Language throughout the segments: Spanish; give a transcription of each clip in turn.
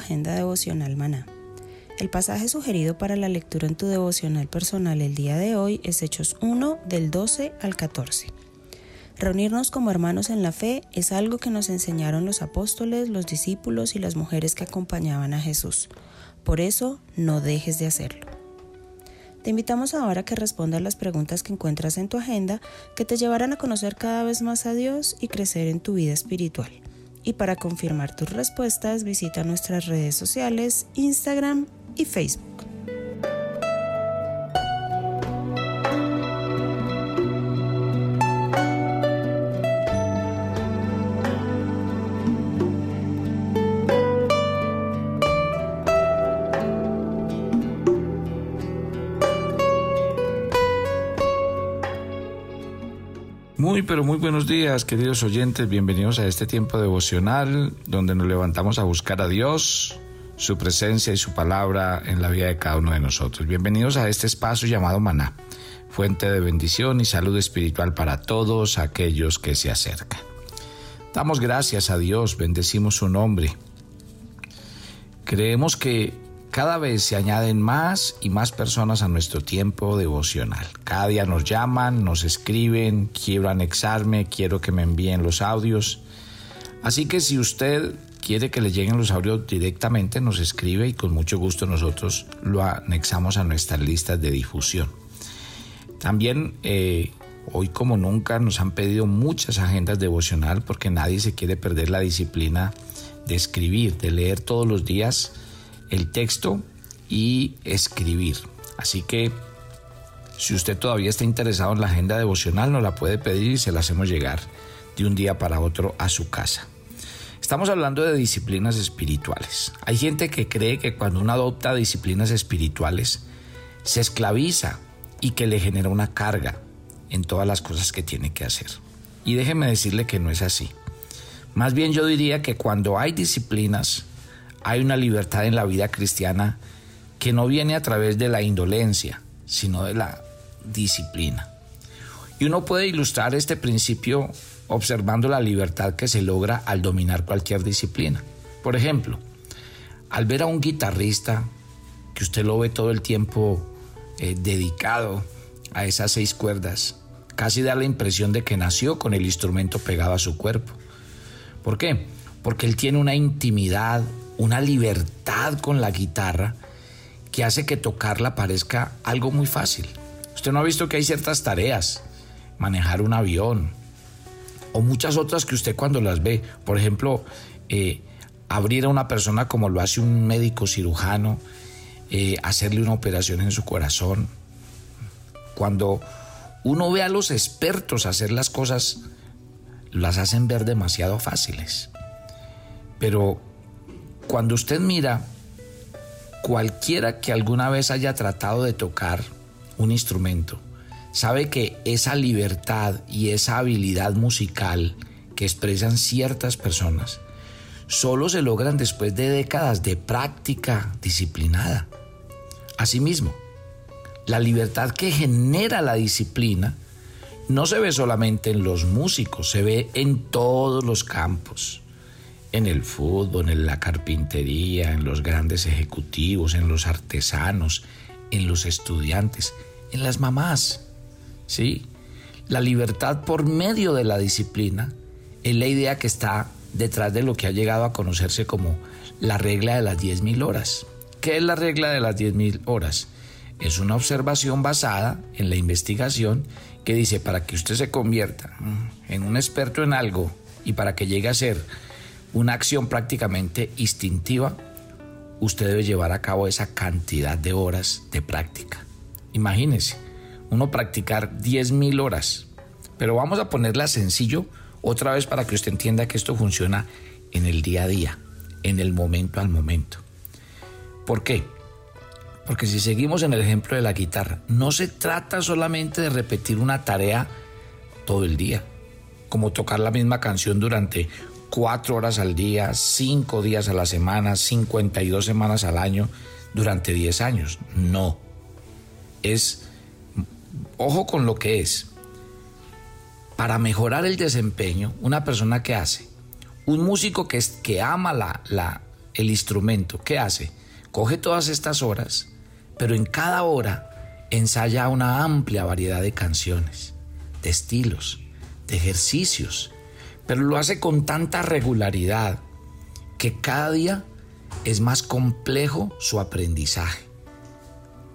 Agenda devocional maná. El pasaje sugerido para la lectura en tu devocional personal el día de hoy es Hechos 1 del 12 al 14. Reunirnos como hermanos en la fe es algo que nos enseñaron los apóstoles, los discípulos y las mujeres que acompañaban a Jesús. Por eso, no dejes de hacerlo. Te invitamos ahora a que respondas las preguntas que encuentras en tu agenda que te llevarán a conocer cada vez más a Dios y crecer en tu vida espiritual. Y para confirmar tus respuestas, visita nuestras redes sociales, Instagram y Facebook. Días, queridos oyentes. Bienvenidos a este tiempo devocional donde nos levantamos a buscar a Dios, su presencia y su palabra en la vida de cada uno de nosotros. Bienvenidos a este espacio llamado Maná, fuente de bendición y salud espiritual para todos aquellos que se acercan. Damos gracias a Dios, bendecimos su nombre. Creemos que cada vez se añaden más y más personas a nuestro tiempo devocional. Cada día nos llaman, nos escriben, quiero anexarme, quiero que me envíen los audios. Así que si usted quiere que le lleguen los audios directamente, nos escribe y con mucho gusto nosotros lo anexamos a nuestras listas de difusión. También eh, hoy como nunca nos han pedido muchas agendas devocional porque nadie se quiere perder la disciplina de escribir, de leer todos los días el texto y escribir. Así que si usted todavía está interesado en la agenda devocional, nos la puede pedir y se la hacemos llegar de un día para otro a su casa. Estamos hablando de disciplinas espirituales. Hay gente que cree que cuando uno adopta disciplinas espirituales, se esclaviza y que le genera una carga en todas las cosas que tiene que hacer. Y déjeme decirle que no es así. Más bien yo diría que cuando hay disciplinas hay una libertad en la vida cristiana que no viene a través de la indolencia, sino de la disciplina. Y uno puede ilustrar este principio observando la libertad que se logra al dominar cualquier disciplina. Por ejemplo, al ver a un guitarrista que usted lo ve todo el tiempo eh, dedicado a esas seis cuerdas, casi da la impresión de que nació con el instrumento pegado a su cuerpo. ¿Por qué? Porque él tiene una intimidad, una libertad con la guitarra que hace que tocarla parezca algo muy fácil. Usted no ha visto que hay ciertas tareas, manejar un avión o muchas otras que usted cuando las ve, por ejemplo, eh, abrir a una persona como lo hace un médico cirujano, eh, hacerle una operación en su corazón. Cuando uno ve a los expertos hacer las cosas, las hacen ver demasiado fáciles. Pero cuando usted mira, cualquiera que alguna vez haya tratado de tocar un instrumento, sabe que esa libertad y esa habilidad musical que expresan ciertas personas solo se logran después de décadas de práctica disciplinada. Asimismo, la libertad que genera la disciplina no se ve solamente en los músicos, se ve en todos los campos en el fútbol, en la carpintería, en los grandes ejecutivos, en los artesanos, en los estudiantes, en las mamás. ¿Sí? La libertad por medio de la disciplina es la idea que está detrás de lo que ha llegado a conocerse como la regla de las 10.000 horas. ¿Qué es la regla de las 10.000 horas? Es una observación basada en la investigación que dice para que usted se convierta en un experto en algo y para que llegue a ser una acción prácticamente instintiva, usted debe llevar a cabo esa cantidad de horas de práctica. Imagínese, uno practicar 10.000 horas, pero vamos a ponerla sencillo otra vez para que usted entienda que esto funciona en el día a día, en el momento al momento. ¿Por qué? Porque si seguimos en el ejemplo de la guitarra, no se trata solamente de repetir una tarea todo el día, como tocar la misma canción durante cuatro horas al día, cinco días a la semana, 52 semanas al año, durante 10 años. No. Es, ojo con lo que es. Para mejorar el desempeño, una persona que hace, un músico que, es, que ama la, la, el instrumento, ¿qué hace? Coge todas estas horas, pero en cada hora ensaya una amplia variedad de canciones, de estilos, de ejercicios, pero lo hace con tanta regularidad que cada día es más complejo su aprendizaje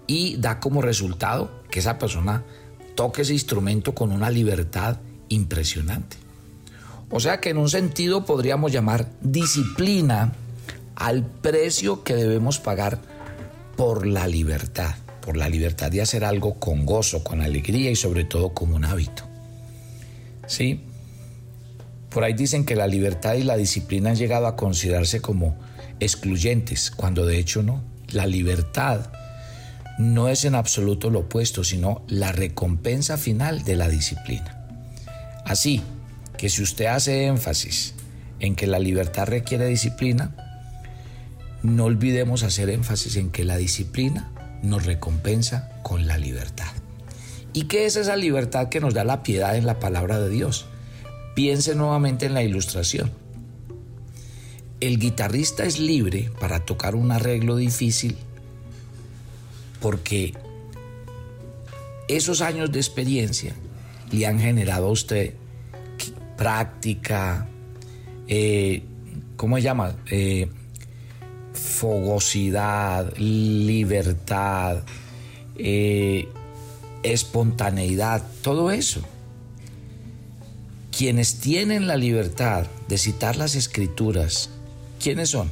y da como resultado que esa persona toque ese instrumento con una libertad impresionante. O sea que en un sentido podríamos llamar disciplina al precio que debemos pagar por la libertad, por la libertad de hacer algo con gozo, con alegría y sobre todo como un hábito. ¿Sí? Por ahí dicen que la libertad y la disciplina han llegado a considerarse como excluyentes, cuando de hecho no. La libertad no es en absoluto lo opuesto, sino la recompensa final de la disciplina. Así que si usted hace énfasis en que la libertad requiere disciplina, no olvidemos hacer énfasis en que la disciplina nos recompensa con la libertad. ¿Y qué es esa libertad que nos da la piedad en la palabra de Dios? Piense nuevamente en la ilustración. El guitarrista es libre para tocar un arreglo difícil porque esos años de experiencia le han generado a usted práctica, eh, ¿cómo se llama? Eh, fogosidad, libertad, eh, espontaneidad, todo eso quienes tienen la libertad de citar las escrituras, ¿quiénes son?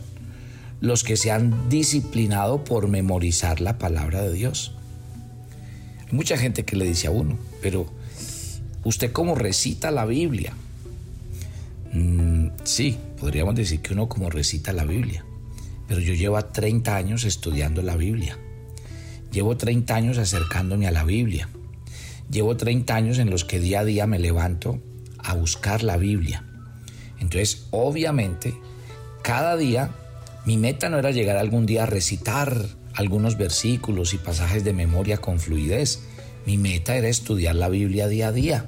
Los que se han disciplinado por memorizar la palabra de Dios. Hay mucha gente que le dice a uno, pero ¿usted cómo recita la Biblia? Mm, sí, podríamos decir que uno como recita la Biblia, pero yo llevo 30 años estudiando la Biblia. Llevo 30 años acercándome a la Biblia. Llevo 30 años en los que día a día me levanto a buscar la Biblia. Entonces, obviamente, cada día mi meta no era llegar algún día a recitar algunos versículos y pasajes de memoria con fluidez. Mi meta era estudiar la Biblia día a día.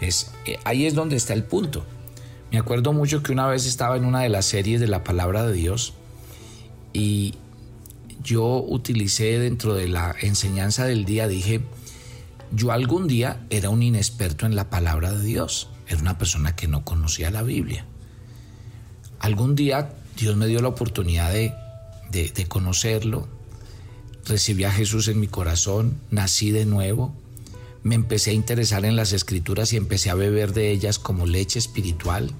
Es, eh, ahí es donde está el punto. Me acuerdo mucho que una vez estaba en una de las series de la palabra de Dios y yo utilicé dentro de la enseñanza del día, dije, yo algún día era un inexperto en la palabra de Dios, era una persona que no conocía la Biblia. Algún día Dios me dio la oportunidad de, de, conocerlo, recibí a Jesús en mi corazón, nací de nuevo, me empecé a interesar en las escrituras y empecé a beber de ellas como leche espiritual.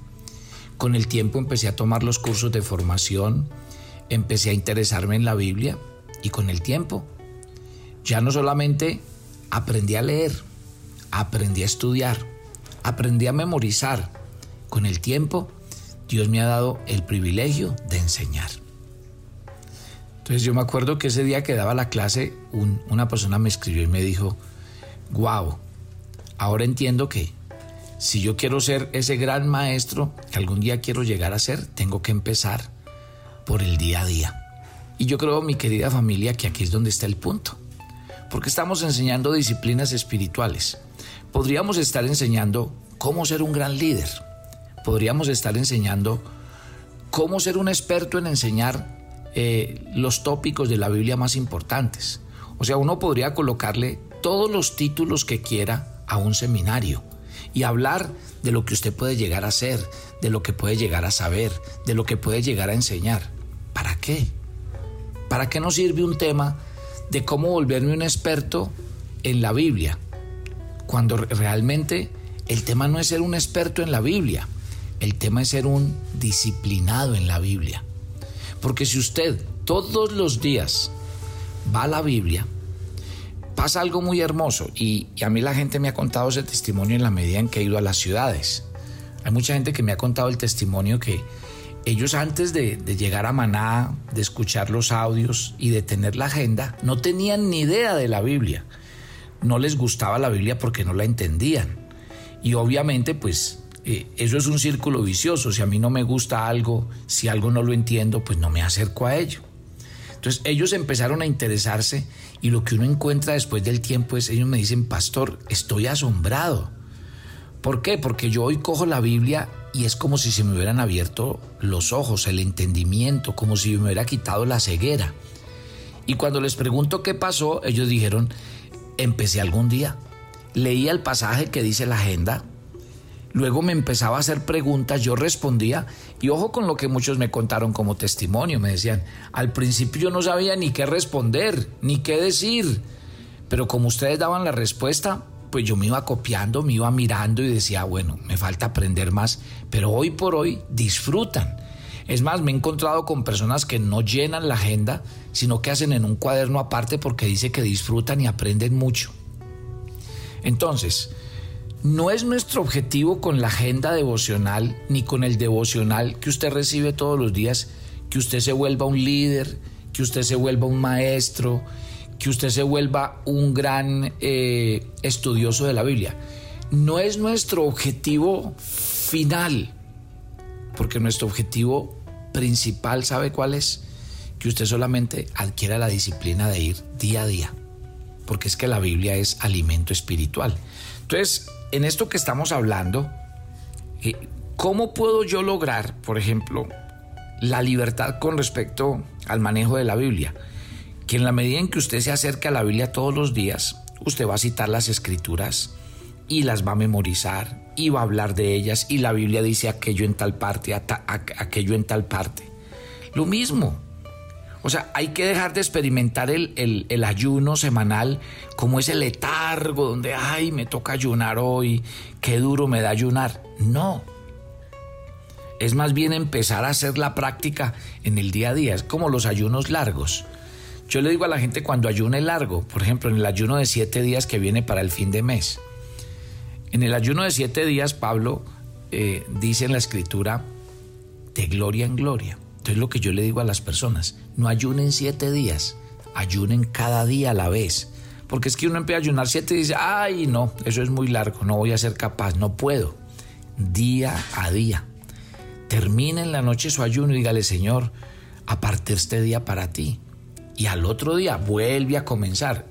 Con el tiempo empecé a tomar los cursos de formación, empecé a interesarme en la Biblia y con el tiempo ya no solamente aprendí a leer, aprendí a estudiar, aprendí a memorizar. Con el tiempo, Dios me ha dado el privilegio de enseñar. Entonces yo me acuerdo que ese día que daba la clase, una persona me escribió y me dijo, wow, ahora entiendo que si yo quiero ser ese gran maestro que algún día quiero llegar a ser, tengo que empezar por el día a día. Y yo creo, mi querida familia, que aquí es donde está el punto porque estamos enseñando disciplinas espirituales. Podríamos estar enseñando cómo ser un gran líder. Podríamos estar enseñando cómo ser un experto en enseñar eh, los tópicos de la Biblia más importantes. O sea, uno podría colocarle todos los títulos que quiera a un seminario y hablar de lo que usted puede llegar a hacer, de lo que puede llegar a saber, de lo que puede llegar a enseñar. ¿Para qué? ¿Para qué nos sirve un tema de cómo volverme un experto en la Biblia? Cuando realmente el tema no es ser un experto en la Biblia, el tema es ser un disciplinado en la Biblia. Porque si usted todos los días va a la Biblia, pasa algo muy hermoso y, a mí la gente me ha contado ese testimonio en la medida en que he ido a las ciudades. Hay mucha gente que me ha contado el testimonio que ellos antes de, llegar a Maná, de escuchar los audios y de tener la agenda, no tenían ni idea de la Biblia. No les gustaba la Biblia porque no la entendían. Y obviamente pues eh, eso es un círculo vicioso. Si a mí no me gusta algo, si algo no lo entiendo, pues no me acerco a ello. Entonces ellos empezaron a interesarse y lo que uno encuentra después del tiempo es, ellos me dicen, pastor, estoy asombrado. ¿Por qué? Porque yo hoy cojo la Biblia y es como si se me hubieran abierto los ojos, el entendimiento, como si me hubiera quitado la ceguera. Y cuando les pregunto qué pasó, ellos dijeron, empecé algún día, leía el pasaje que dice la agenda, luego me empezaba a hacer preguntas, yo respondía y ojo con lo que muchos me contaron como testimonio, me decían, al principio yo no sabía ni qué responder, ni qué decir, pero como ustedes daban la respuesta, pues yo me iba copiando, me iba mirando y decía, bueno, me falta aprender más, pero hoy por hoy disfrutan. Es más, me he encontrado con personas que no llenan la agenda, sino que hacen en un cuaderno aparte porque dice que disfrutan y aprenden mucho. Entonces, no es nuestro objetivo con la agenda devocional ni con el devocional que usted recibe todos los días que usted se vuelva un líder, que usted se vuelva un maestro, que usted se vuelva un gran eh, estudioso de la Biblia. No es nuestro objetivo final, porque nuestro objetivo principal, ¿sabe cuál es? Que usted solamente adquiera la disciplina de ir día a día, porque es que la Biblia es alimento espiritual. Entonces, en esto que estamos hablando, eh, ¿cómo puedo yo lograr, por ejemplo, la libertad con respecto al manejo de la Biblia? Que en la medida en que usted se acerque a la Biblia todos los días, usted va a citar las escrituras y las va a memorizar y va a hablar de ellas y la Biblia dice aquello en tal parte, aquello en tal parte. Lo mismo, o sea, hay que dejar de experimentar el, ayuno semanal como ese letargo donde, ay, me toca ayunar hoy, qué duro me da ayunar. No. Es más bien empezar a hacer la práctica en el día a día. Es como los ayunos largos. Yo le digo a la gente cuando ayune largo, por ejemplo, en el ayuno de siete días que viene para el fin de mes. En el ayuno de siete días, Pablo eh, dice en la escritura, de gloria en gloria. Entonces lo que yo le digo a las personas, no ayunen siete días, ayunen cada día a la vez. Porque es que uno empieza a ayunar siete y dice, ay, no, eso es muy largo, no voy a ser capaz, no puedo. Día a día. Termine en la noche su ayuno y dígale, Señor, aparte este día para ti. Y al otro día vuelve a comenzar.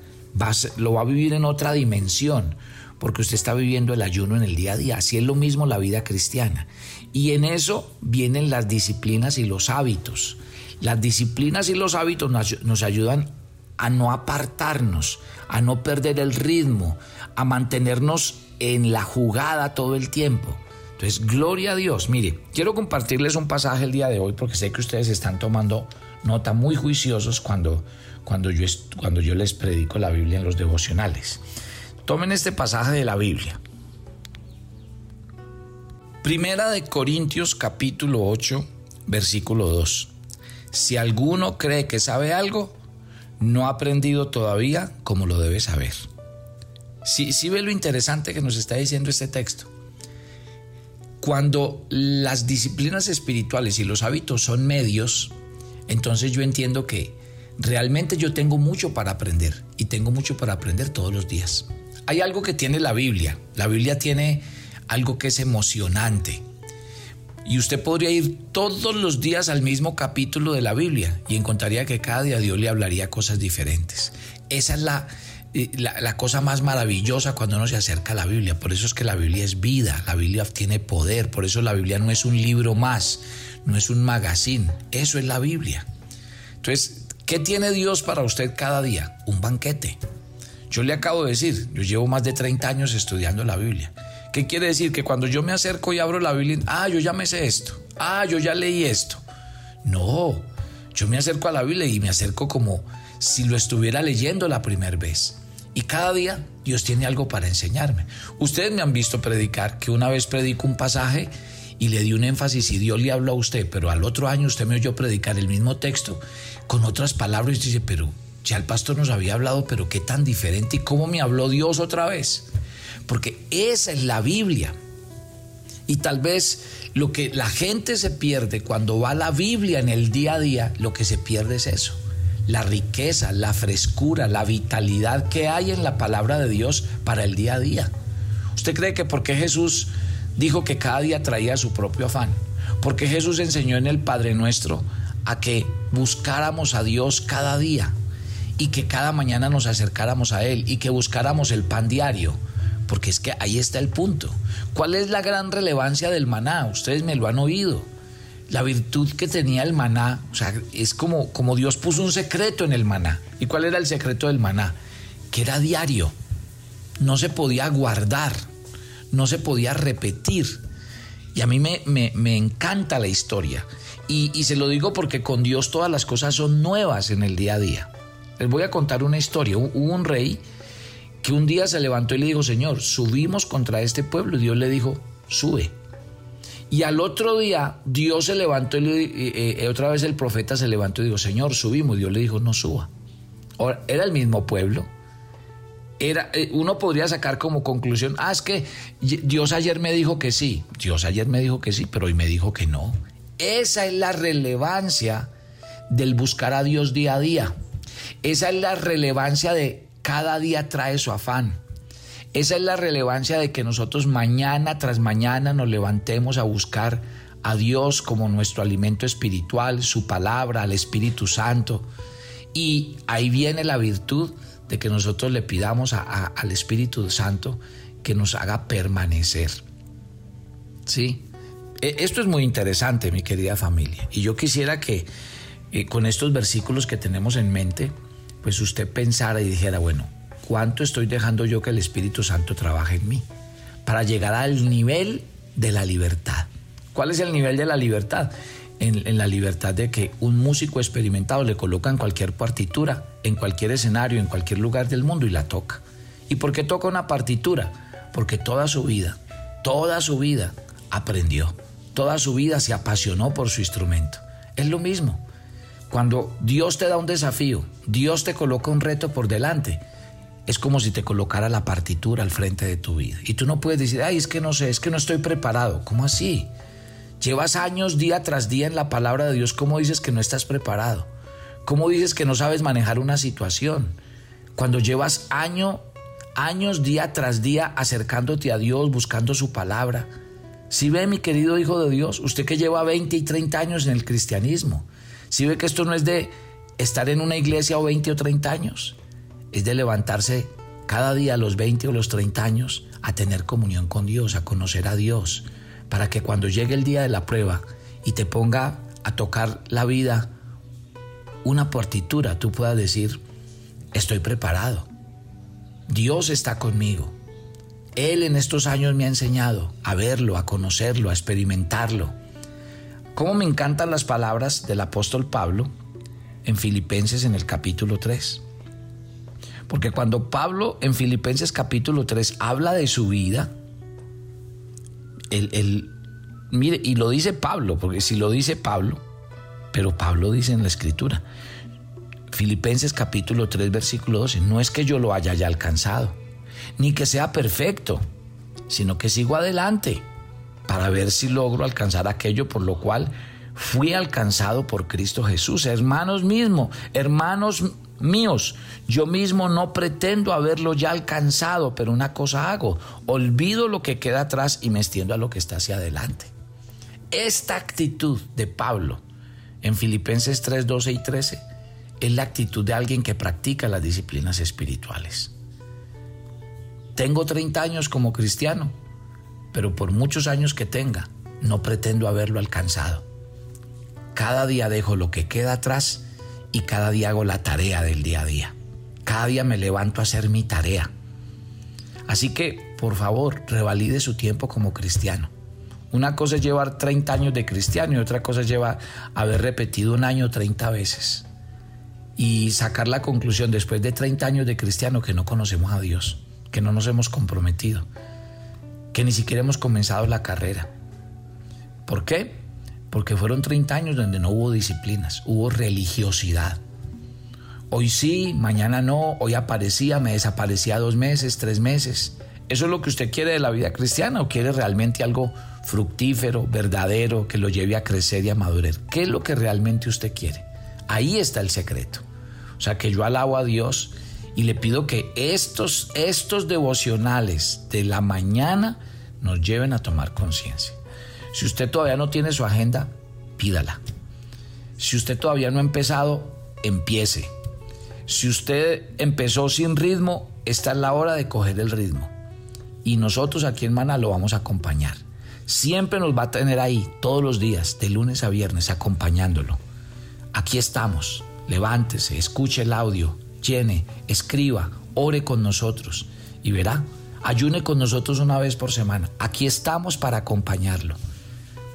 lo va a vivir en otra dimensión porque usted está viviendo el ayuno en el día a día. Así es lo mismo la vida cristiana. Y en eso vienen las disciplinas y los hábitos. Las disciplinas y los hábitos nos, ayudan a no apartarnos, a no perder el ritmo, a mantenernos en la jugada todo el tiempo. Entonces, gloria a Dios. Mire, quiero compartirles un pasaje el día de hoy porque sé que ustedes están tomando nota muy juiciosos cuando, cuando, yo, cuando yo les predico la Biblia en los devocionales. Tomen este pasaje de la Biblia. Primera de Corintios capítulo 8, versículo 2. Si alguno cree que sabe algo, no ha aprendido todavía como lo debe saber. Sí, sí ve lo interesante que nos está diciendo este texto. Cuando las disciplinas espirituales y los hábitos son medios, entonces yo entiendo que realmente yo tengo mucho para aprender y tengo mucho para aprender todos los días. Hay algo que tiene la Biblia. La Biblia tiene algo que es emocionante. Y usted podría ir todos los días al mismo capítulo de la Biblia y encontraría que cada día Dios le hablaría cosas diferentes. Esa es la, eh, la, cosa más maravillosa cuando uno se acerca a la Biblia. Por eso es que la Biblia es vida, la Biblia tiene poder, por eso la Biblia no es un libro más, no es un magazine, eso es la Biblia. Entonces, ¿qué tiene Dios para usted cada día? Un banquete. Yo le acabo de decir, yo llevo más de 30 años estudiando la Biblia. ¿Qué quiere decir? Que cuando yo me acerco y abro la Biblia, ah, yo ya me sé esto, ah, yo ya leí esto. No, yo me acerco a la Biblia y me acerco como si lo estuviera leyendo la primera vez. Y cada día Dios tiene algo para enseñarme. Ustedes me han visto predicar que una vez predico un pasaje y le di un énfasis y Dios le habló a usted, pero al otro año usted me oyó predicar el mismo texto con otras palabras y dice, pero ya el pastor nos había hablado, pero qué tan diferente y cómo me habló Dios otra vez. Porque esa es la Biblia. Y tal vez lo que la gente se pierde cuando va a la Biblia en el día a día, lo que se pierde es eso. La riqueza, la frescura, la vitalidad que hay en la palabra de Dios para el día a día. ¿Usted cree que porque Jesús dijo que cada día traía su propio afán? Porque Jesús enseñó en el Padre Nuestro a que buscáramos a Dios cada día y que cada mañana nos acercáramos a Él y que buscáramos el pan diario. Porque es que ahí está el punto. ¿Cuál es la gran relevancia del maná? Ustedes me lo han oído. La virtud que tenía el maná, o sea, es como, como Dios puso un secreto en el maná. ¿Y cuál era el secreto del maná? Que era diario. No se podía guardar, no se podía repetir. Y a mí me, me, encanta la historia. Y, y se lo digo porque con Dios todas las cosas son nuevas en el día a día. Les voy a contar una historia. Hubo un rey que un día se levantó y le dijo, Señor, subimos contra este pueblo. Y Dios le dijo, sube. Y al otro día Dios se levantó y eh, eh, otra vez el profeta se levantó y dijo, Señor, subimos. Dios le dijo, no suba. Era el mismo pueblo. Era, eh, uno podría sacar como conclusión, ah, es que Dios ayer me dijo que sí. Dios ayer me dijo que sí, pero hoy me dijo que no. Esa es la relevancia del buscar a Dios día a día. Esa es la relevancia de cada día trae su afán. Esa es la relevancia de que nosotros mañana tras mañana nos levantemos a buscar a Dios como nuestro alimento espiritual, su palabra, al Espíritu Santo. Y ahí viene la virtud de que nosotros le pidamos al Espíritu Santo que nos haga permanecer. ¿Sí? E, esto es muy interesante, mi querida familia. Y yo quisiera que eh, con estos versículos que tenemos en mente, pues usted pensara y dijera, bueno, ¿cuánto estoy dejando yo que el Espíritu Santo trabaje en mí? Para llegar al nivel de la libertad. ¿Cuál es el nivel de la libertad? En, la libertad de que un músico experimentado le coloca en cualquier partitura, en cualquier escenario, en cualquier lugar del mundo y la toca. ¿Y por qué toca una partitura? Porque toda su vida, toda su vida aprendió, toda su vida se apasionó por su instrumento. Es lo mismo. Cuando Dios te da un desafío, Dios te coloca un reto por delante, es como si te colocara la partitura al frente de tu vida. Y tú no puedes decir, ay, es que no sé, es que no estoy preparado. ¿Cómo así? Llevas años día tras día en la palabra de Dios, ¿cómo dices que no estás preparado? ¿Cómo dices que no sabes manejar una situación? Cuando llevas año, años día tras día acercándote a Dios, buscando su palabra. Si ve, mi querido hijo de Dios, usted que lleva 20 y 30 años en el cristianismo, si ve que esto no es de estar en una iglesia o 20 o 30 años, es de levantarse cada día a los 20 o los 30 años a tener comunión con Dios, a conocer a Dios, para que cuando llegue el día de la prueba y te ponga a tocar la vida una partitura, tú puedas decir, estoy preparado. Dios está conmigo. Él en estos años me ha enseñado a verlo, a conocerlo, a experimentarlo Cómo me encantan las palabras del apóstol Pablo en Filipenses en el capítulo 3. Porque cuando Pablo en Filipenses capítulo 3 habla de su vida, el, mire, y lo dice Pablo, porque si lo dice Pablo, pero Pablo dice en la escritura, Filipenses capítulo 3 versículo 12, no es que yo lo haya ya alcanzado, ni que sea perfecto, sino que sigo adelante para ver si logro alcanzar aquello por lo cual fui alcanzado por Cristo Jesús. Hermanos mismos, hermanos míos, yo mismo no pretendo haberlo ya alcanzado, pero una cosa hago, olvido lo que queda atrás y me extiendo a lo que está hacia adelante. Esta actitud de Pablo en Filipenses 3, 12 y 13 es la actitud de alguien que practica las disciplinas espirituales. Tengo 30 años como cristiano pero por muchos años que tenga, no pretendo haberlo alcanzado. Cada día dejo lo que queda atrás y cada día hago la tarea del día a día. Cada día me levanto a hacer mi tarea. Así que, por favor, revalide su tiempo como cristiano. Una cosa es llevar 30 años de cristiano y otra cosa es llevar, haber repetido un año 30 veces. Y sacar la conclusión después de 30 años de cristiano que no conocemos a Dios, que no nos hemos comprometido, que ni siquiera hemos comenzado la carrera. ¿Por qué? Porque fueron 30 años donde no hubo disciplinas, hubo religiosidad. Hoy sí, mañana no, hoy aparecía, me desaparecía dos meses, tres meses. ¿Eso es lo que usted quiere de la vida cristiana o quiere realmente algo fructífero, verdadero, que lo lleve a crecer y a madurar? ¿Qué es lo que realmente usted quiere? Ahí está el secreto. O sea que yo alabo a Dios y le pido que estos, estos devocionales de la mañana nos lleven a tomar conciencia. Si usted todavía no tiene su agenda, pídala. Si usted todavía no ha empezado, empiece. Si usted empezó sin ritmo, esta es la hora de coger el ritmo y nosotros aquí en Mana lo vamos a acompañar. Siempre nos va a tener ahí todos los días, de lunes a viernes, acompañándolo. Aquí estamos. Levántese, escuche el audio, llene, escriba, ore con nosotros y verá, ayune con nosotros una vez por semana. Aquí estamos para acompañarlo.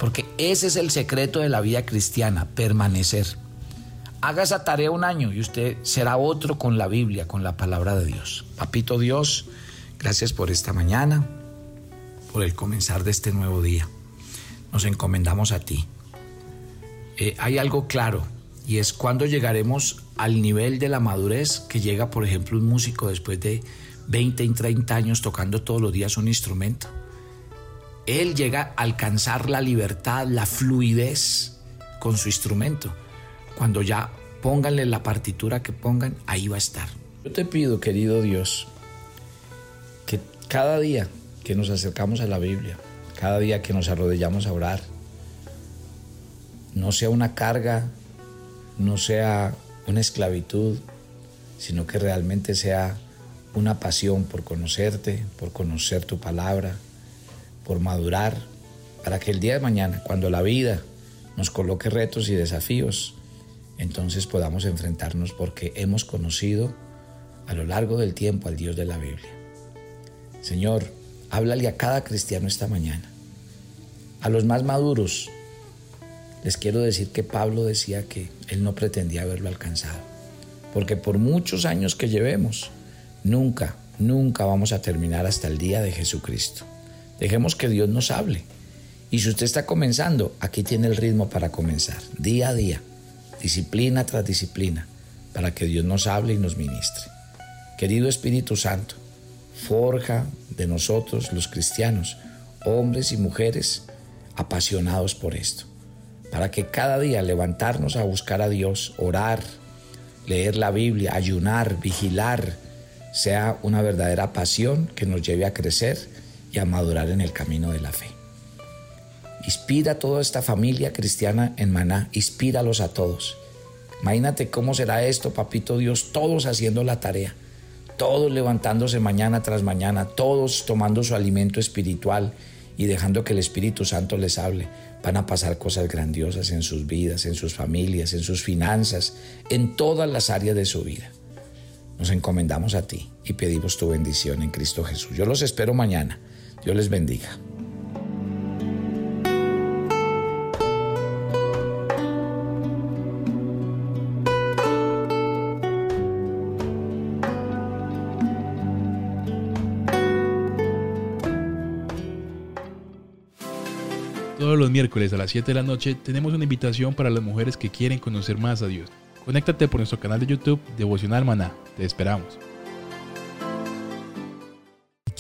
Porque ese es el secreto de la vida cristiana, permanecer. Haga esa tarea un año y usted será otro con la Biblia, con la palabra de Dios. Papito Dios, Gracias por esta mañana, por el comenzar de este nuevo día. Nos encomendamos a ti. Eh, hay algo claro y es cuando llegaremos al nivel de la madurez que llega, por ejemplo, un músico después de 20 y 30 años tocando todos los días un instrumento. Él llega a alcanzar la libertad, la fluidez con su instrumento. Cuando ya pónganle la partitura que pongan, ahí va a estar. Yo te pido, querido Dios, cada día que nos acercamos a la Biblia, cada día que nos arrodillamos a orar, no sea una carga, no sea una esclavitud, sino que realmente sea una pasión por conocerte, por conocer tu palabra, por madurar, para que el día de mañana, cuando la vida nos coloque retos y desafíos, entonces podamos enfrentarnos porque hemos conocido a lo largo del tiempo al Dios de la Biblia. Señor, háblale a cada cristiano esta mañana. A los más maduros, les quiero decir que Pablo decía que él no pretendía haberlo alcanzado. Porque por muchos años que llevemos, nunca, nunca vamos a terminar hasta el día de Jesucristo. Dejemos que Dios nos hable. Y si usted está comenzando, aquí tiene el ritmo para comenzar, día a día, disciplina tras disciplina, para que Dios nos hable y nos ministre. Querido Espíritu Santo, forja de nosotros los cristianos, hombres y mujeres apasionados por esto, para que cada día levantarnos a buscar a Dios, orar, leer la Biblia, ayunar, vigilar, sea una verdadera pasión que nos lleve a crecer y a madurar en el camino de la fe. Inspira a toda esta familia cristiana en Maná, inspíralos a todos. Imagínate cómo será esto, papito Dios, todos haciendo la tarea todos levantándose mañana tras mañana, todos tomando su alimento espiritual y dejando que el Espíritu Santo les hable, van a pasar cosas grandiosas en sus vidas, en sus familias, en sus finanzas, en todas las áreas de su vida. Nos encomendamos a ti y pedimos tu bendición en Cristo Jesús. Yo los espero mañana. Dios les bendiga. Todos los miércoles a las 7 de la noche tenemos una invitación para las mujeres que quieren conocer más a Dios. Conéctate por nuestro canal de YouTube Devocional Maná. Te esperamos.